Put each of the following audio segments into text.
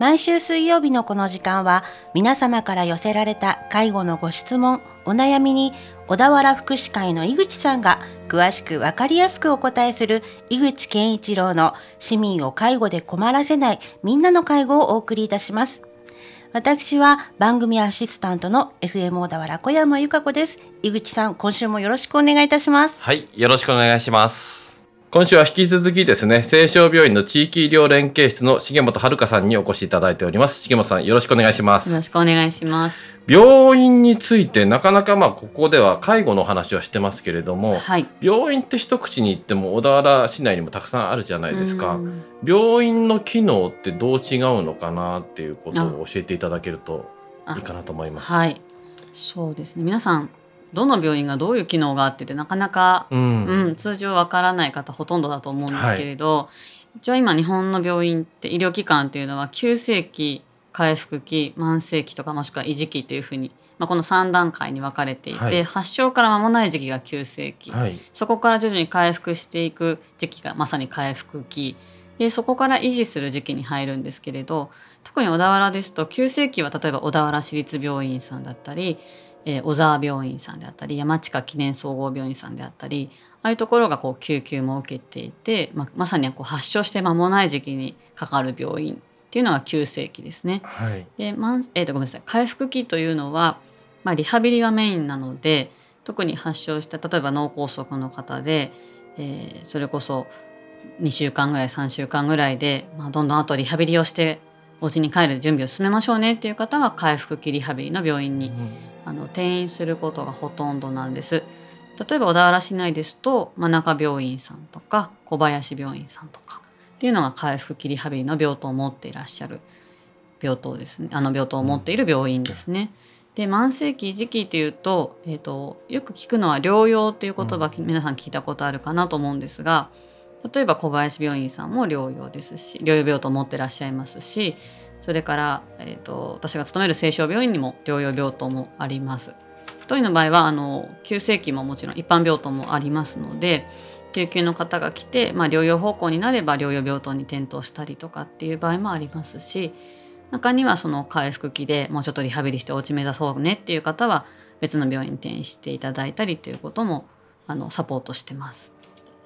毎週水曜日のこの時間は皆様から寄せられた介護のご質問、お悩みに小田原福祉会の井口さんが詳しくわかりやすくお答えする井口健一郎の市民を介護で困らせないみんなの介護をお送りいたします。私は番組アシスタントの FM 小田原小山由香子です。井口さん、今週もよろしくお願いいたします。はい、よろしくお願いします。今週は引き続きですね、清少病院の地域医療連携室の重本遥さんにお越しいただいております。重本さん、よろしくお願いします。よろしくお願いします。病院について、なかなかまあ、ここでは介護の話はしてますけれども、はい、病院って一口に言っても、小田原市内にもたくさんあるじゃないですか。病院の機能ってどう違うのかなっていうことを教えていただけるといいかなと思います。はい。そうですね。皆さんどの病院がどういう機能があっててなかなか、うん、うん、通常わからない方ほとんどだと思うんですけれど、はい、一応今日本の病院って医療機関っていうのは急性期回復期慢性期とかもしくは維持期っていうふうに、まあ、この3段階に分かれていて、はい、発症から間もない時期が急性期、はい、そこから徐々に回復していく時期がまさに回復期。でそこから維持する時期に入るんですけれど特に小田原ですと急性期は例えば小田原市立病院さんだったりえー、小沢病院さんであったり山近記念総合病院さんであったりああいうところがこう救急も受けていて、ままさにこう発症して間もない時期にかかる病院っていうのが急性期ですね。はい、で、まえー、とごめんなさい。回復期というのは、まあ、リハビリがメインなので特に発症した例えば脳梗塞の方で、えー、それこそ2週間ぐらい3週間ぐらいで、まあ、どんどんあとリハビリをしてお家に帰る準備を進めましょうねっていう方は回復期リハビリの病院にあの転院することがほとんどなんです。例えば小田原市内ですと真中病院さんとか小林病院さんとかっていうのが回復期リハビリの病棟を持っていらっしゃる病棟ですねあの病棟を持っている病院ですね。で慢性期時期っていうと,、えーと、よく聞くのは療養っていう言葉、うん、皆さん聞いたことあるかなと思うんですが例えば小林病院さんも療養ですし療養病棟を持ってらっしゃいますしそれから、えーと、私が勤める清少病院にも療養病棟もあります。当院の場合はあの急性期ももちろん一般病棟もありますので救急の方が来て、まあ、療養方向になれば療養病棟に転倒したりとかっていう場合もありますし中にはその回復期でもうちょっとリハビリしてお家目指そうねっていう方は別の病院に転院していただいたりということもあのサポートしてます。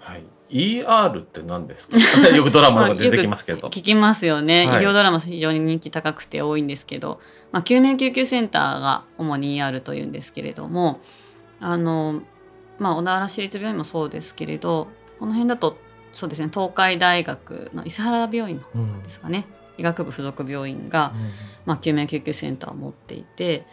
はい、ER って何ですか？よくドラマが出てきますけど。聞きますよね、はい、医療ドラマ非常に人気高くて多いんですけど、まあ、救命救急センターが主に ER というんですけれども。あの、まあ、小田原市立病院もそうですけれどこの辺だとそうですね東海大学の伊勢原病院のですかね、うん、医学部附属病院が、うん、まあ、救命救急センターを持っていて。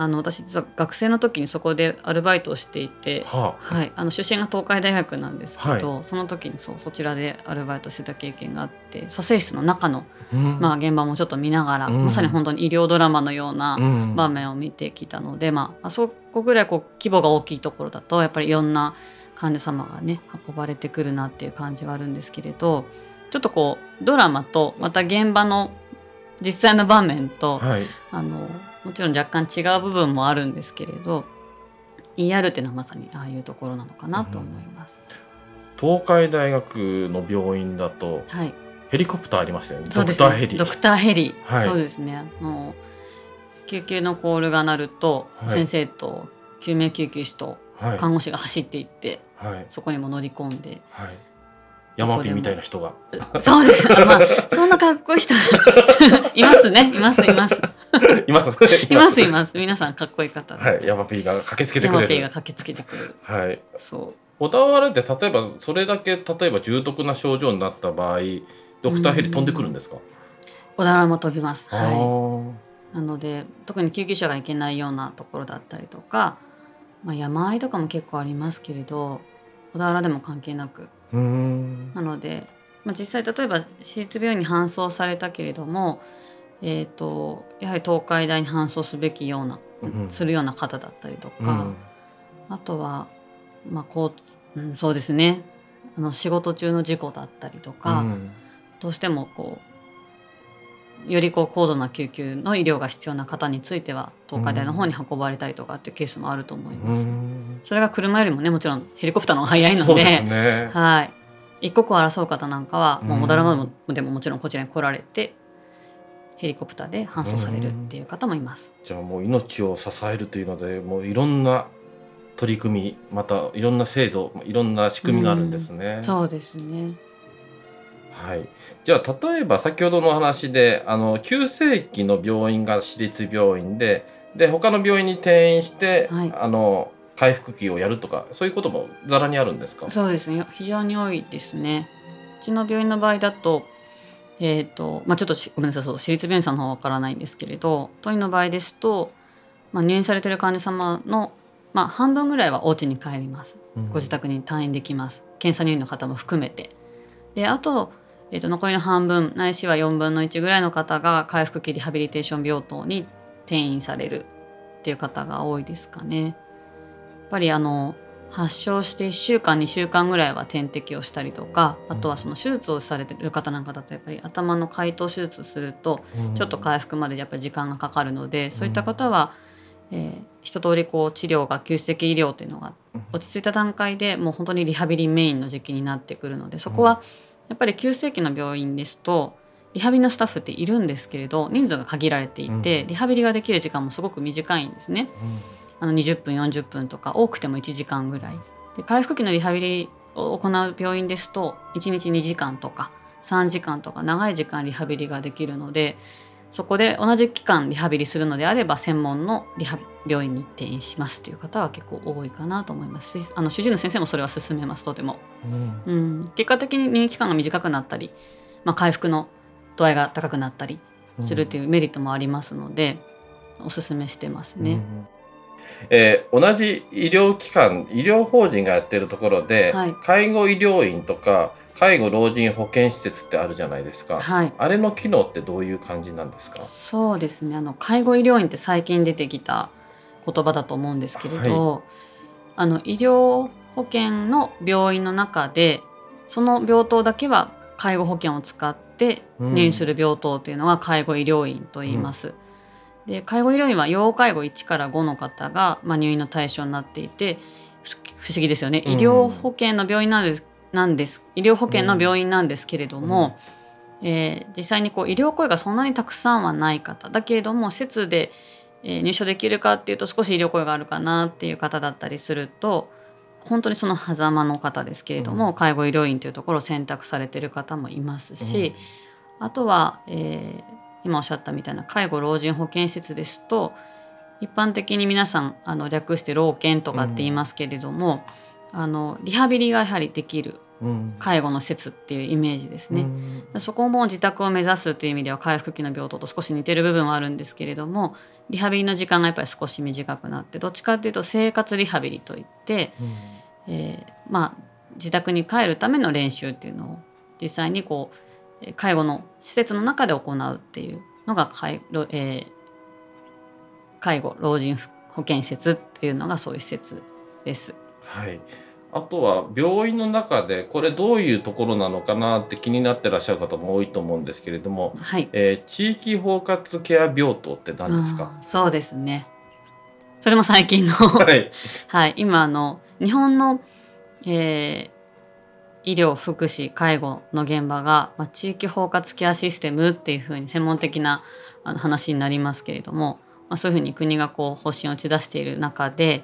あの私実は学生の時にそこでアルバイトをしていて、はあ、はい、あの出身が東海大学なんですけど、はい、その時にそうそちらでアルバイトしてた経験があって蘇生室の中の、うん、まあ、現場もちょっと見ながら、うん、まさに本当に医療ドラマのような場面を見てきたので、うん、まあ、あそこぐらいこう規模が大きいところだとやっぱりいろんな患者様がね運ばれてくるなっていう感じはあるんですけれどちょっとこうドラマとまた現場の実際の場面と、はい、あのもちろん若干違う部分もあるんですけれど ER っていうのはまさにああいうところなのかなと思います。うん、東海大学の病院だと、はい、ヘリコプターありましたよね。ドクターヘリ。ドクターヘリ。はい、そうですね。あの救急のコールが鳴ると、はい、先生と救命救急士と看護師が走っていって、はい、そこにも乗り込んで、はい、山ピみたいな人が。そうです。まあ、そんなかっこいい人いますね。います、います。います。います、います。皆さんかっこいい方。はい、山ピが駆けつけてくれる。山ピが駆けつけてくれる。はい。そう。小田原って例えばそれだけ例えば重篤な症状になった場合ドクターヘリ飛んでくるんですか？小田原も飛びますはいなので特に救急車が行けないようなところだったりとか、まあ、山あいとかも結構ありますけれど小田原でも関係なくなので、まあ、実際例えば私立病院に搬送されたけれども、えーと、やはり東海大に搬送すべきような、うん、するような方だったりとか、うん、あとは、まあこううん、そうですね。あの仕事中の事故だったりとか、うん、どうしてもこうよりこう高度な救急の医療が必要な方については東海大の方に運ばれたりとかっていうケースもあると思います。それが車よりもねもちろんヘリコプターの方が早いので、ね、はい一刻を争う方なんかはもうモダルマでももちろんこちらに来られてヘリコプターで搬送されるっていう方もいます。じゃあもう命を支えるというのでもういろんな取り組みまたいろんな制度いろんな仕組みがあるんですね。うそうですねはい、じゃあ例えば先ほどの話であの急性期の病院が私立病院でで他の病院に転院して、はい、あの回復期をやるとかそういうこともざらにあるんですか？そうですね。非常に多いですね。うちの病院の場合だと,、えーとまあ、ちょっとごめんなさいそう私立病院さんの方は分からないんですけれど当院の場合ですと、まあ、入院されてる患者様の、まあ、半分ぐらいはお家に帰ります、うん、ご自宅に退院できます。検査入院の方も含めて。であとえー、と残りの半分ないしは4分の1ぐらいの方が回復期リハビリテーション病棟に転院されるっていう方が多いですかね。やっぱりあの発症して1週間2週間ぐらいは点滴をしたりとかあとはその手術をされてる方なんかだとやっぱり頭の解凍手術するとちょっと回復までやっぱり時間がかかるのでそういった方は、えー、一通りこう治療が急性期医療っていうのが落ち着いた段階でもう本当にリハビリメインの時期になってくるのでそこは、やっぱり急性期の病院ですとリハビリのスタッフっているんですけれど人数が限られていて、うん、リハビリができる時間もすごく短いんですね。うん、あの20分40分とか多くても1時間ぐらい。で回復期のリハビリを行う病院ですと1日2時間とか3時間とか長い時間リハビリができるのでそこで同じ期間リハビリするのであれば専門のリハ病院に転院しますという方は結構多いかなと思います。しあの主治医の先生もそれは勧めますとても、うん、うん、結果的に入院期間が短くなったり、まあ、回復の度合いが高くなったりするというメリットもありますので、うん、おすすめしてますね。うんえー、同じ医療機関医療法人がやってるところで、はい、介護医療院とか介護老人保健施設ってあるじゃないですか、はい、あれの機能ってどういう感じなんですか？そうですね。あの介護医療院って最近出てきた言葉だと思うんですけれど、はい、あの医療保険の病院の中でその病棟だけは介護保険を使って入院する病棟っていうのが介護医療院と言います。うん、で介護医療院は要介護1から5の方が、まあ、入院の対象になっていて不思議ですよね、医療保険の病院なんですなんです医療保険の病院なんですけれども、うん、えー、実際にこう医療行為がそんなにたくさんはない方。だけれども施設で、えー、入所できるかっていうと少し医療行為があるかなっていう方だったりすると本当にその狭間の方ですけれども、うん、介護医療院というところを選択されてる方もいますし、うん、あとは、えー、今おっしゃったみたいな介護老人保健施設ですと一般的に皆さんあの略して老犬とかって言いますけれども、うんあのリハビリがやはりできる介護の施設っていうイメージですね、うん、そこも自宅を目指すという意味では回復期の病棟と少し似てる部分はあるんですけれどもリハビリの時間がやっぱり少し短くなってどっちかっていうと生活リハビリといって、うん、えー、まあ、自宅に帰るための練習っていうのを実際にこう介護の施設の中で行うっていうのが介,、えー、介護老人保健施設っていうのがそういう施設です。はい。あとは病院の中でこれどういうところなのかなって気になってらっしゃる方も多いと思うんですけれども、はい、えー、地域包括ケア病棟って何ですか？そうですね。それも最近の。はい、はい、今あの日本の、えー、医療福祉介護の現場が、まあ、地域包括ケアシステムっていうふうに専門的なあの話になりますけれども、まあ、そういうふうに国がこう方針を打ち出している中で、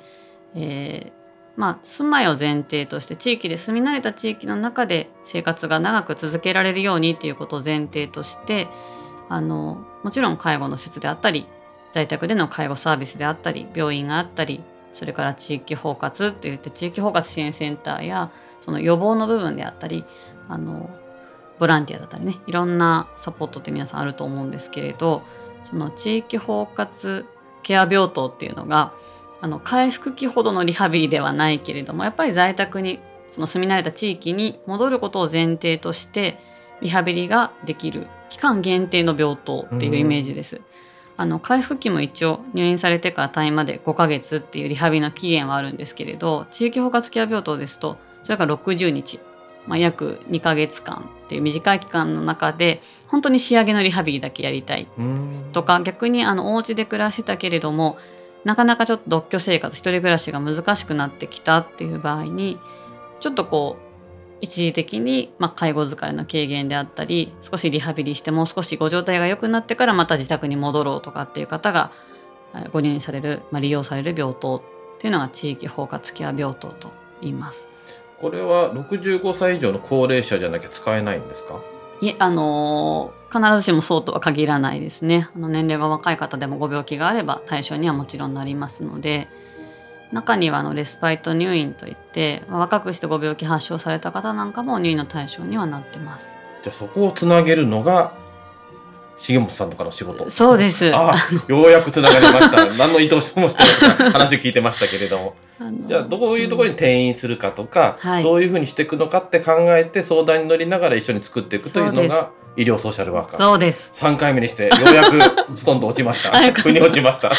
えー、まあ、住まいを前提として地域で住み慣れた地域の中で生活が長く続けられるようにっていうことを前提としてあのもちろん介護の施設であったり在宅での介護サービスであったり病院があったりそれから地域包括って言って地域包括支援センターやその予防の部分であったりあのボランティアだったりねいろんなサポートって皆さんあると思うんですけれどその地域包括ケア病棟っていうのがあの回復期ほどのリハビリではないけれどもやっぱり在宅にその住み慣れた地域に戻ることを前提としてリハビリができる期間限定の病棟っていうイメージです。あの回復期も一応入院されてから退院まで5ヶ月っていうリハビリの期限はあるんですけれど地域包括ケア病棟ですとそれから60日、まあ、約2ヶ月間っていう短い期間の中で本当に仕上げのリハビリだけやりたいとか逆にあのお家で暮らしてたけれどもなかなかちょっと独居生活一人暮らしが難しくなってきたっていう場合にちょっとこ一時的に、まあ、介護疲れの軽減であったり少しリハビリしてもう少しご状態が良くなってからまた自宅に戻ろうとかっていう方がご入院される、まあ、利用される病棟っていうのが地域包括ケア病棟と言います。これは65歳以上の高齢者じゃなきゃ使えないんですか？いえあのー、必ずしもそうとは限らないですねあの年齢が若い方でもご病気があれば対象にはもちろんなりますので中にはあのレスパイト入院といって、まあ、若くしてご病気発症された方なんかも入院の対象にはなってます。じゃあそこをつなげるのが重本さんとかの仕事。そうです。あようやくつながりました。何の意図してもして話聞いてましたけれども。じゃあどういうところに転院するかとか、うんどういうふうにしていくのかって考えて相談に乗りながら一緒に作っていくというのが医療ソーシャルワーカー。そうです。3回目にしてようやくストンと落ちました。腑に落ちました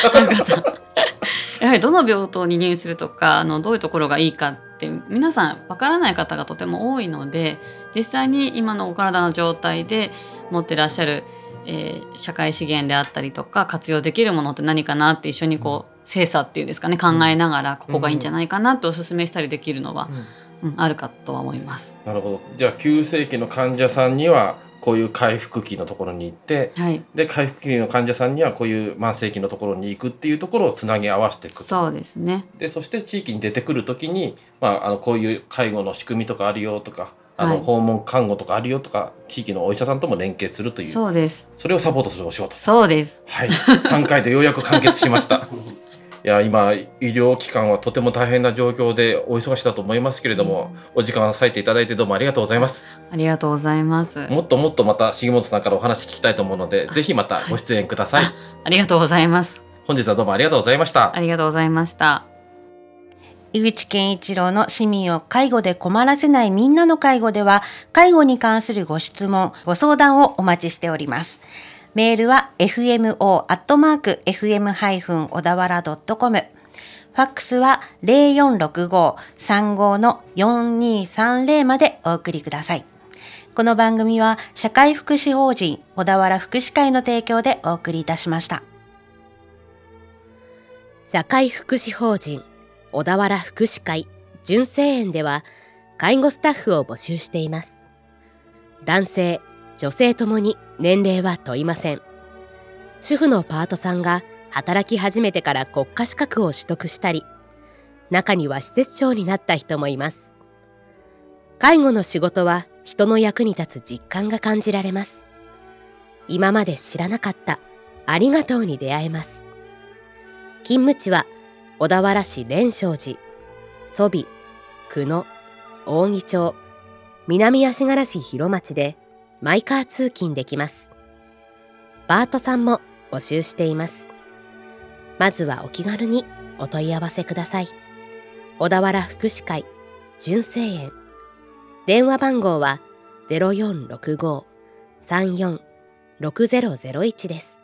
やはりどの病棟に入院するとかあのどういうところがいいかって皆さんわからない方がとても多いので実際に今のお体の状態で持ってらっしゃるえー、社会資源であったりとか活用できるものって何かなって一緒にこう精査っていうんですかね考えながらここがいいんじゃないかなとお勧めしたりできるのは、うん、うん、あるかとは思います。なるほど。じゃあ急性期の患者さんにはこういう回復期のところに行って、はい、で回復期の患者さんにはこういう慢性期のところに行くっていうところをつなぎ合わせていくそうですね。でそして地域に出てくる時に、まあ、あのこういう介護の仕組みとかあるよとかあの、訪問看護とかあるよとか地域のお医者さんとも連携するという。そうです。それをサポートするお仕事。そうです。はい。3回でようやく完結しました いや今医療機関はとても大変な状況でお忙しいだと思いますけれども、うん、お時間を割いていただいてどうもありがとうございます。ありがとうございます。もっともっとまた重本さんからお話聞きたいと思うのでぜひまたご出演ください。ありがとうございます。本日はどうもありがとうございました。ありがとうございました。井口健一郎の市民を介護で困らせないみんなの介護では、介護に関するご質問、ご相談をお待ちしております。メールは fmo.fm- 小田原 .com。ファックスは0465-35-4230までお送りください。この番組は社会福祉法人小田原福祉会の提供でお送りいたしました。社会福祉法人小田原福祉会純正園では介護スタッフを募集しています男性女性ともに年齢は問いません。主婦のパートさんが働き始めてから国家資格を取得したり中には施設長になった人もいます。介護の仕事は人の役に立つ実感が感じられます。今まで知らなかったありがとうに出会えます。勤務地は小田原市蓮勝寺蘇美久野扇町南足柄市広町でマイカー通勤できます。バートさんも募集しています。まずはお気軽にお問い合わせください。小田原福祉会純正園。電話番号は0465-34-6001です。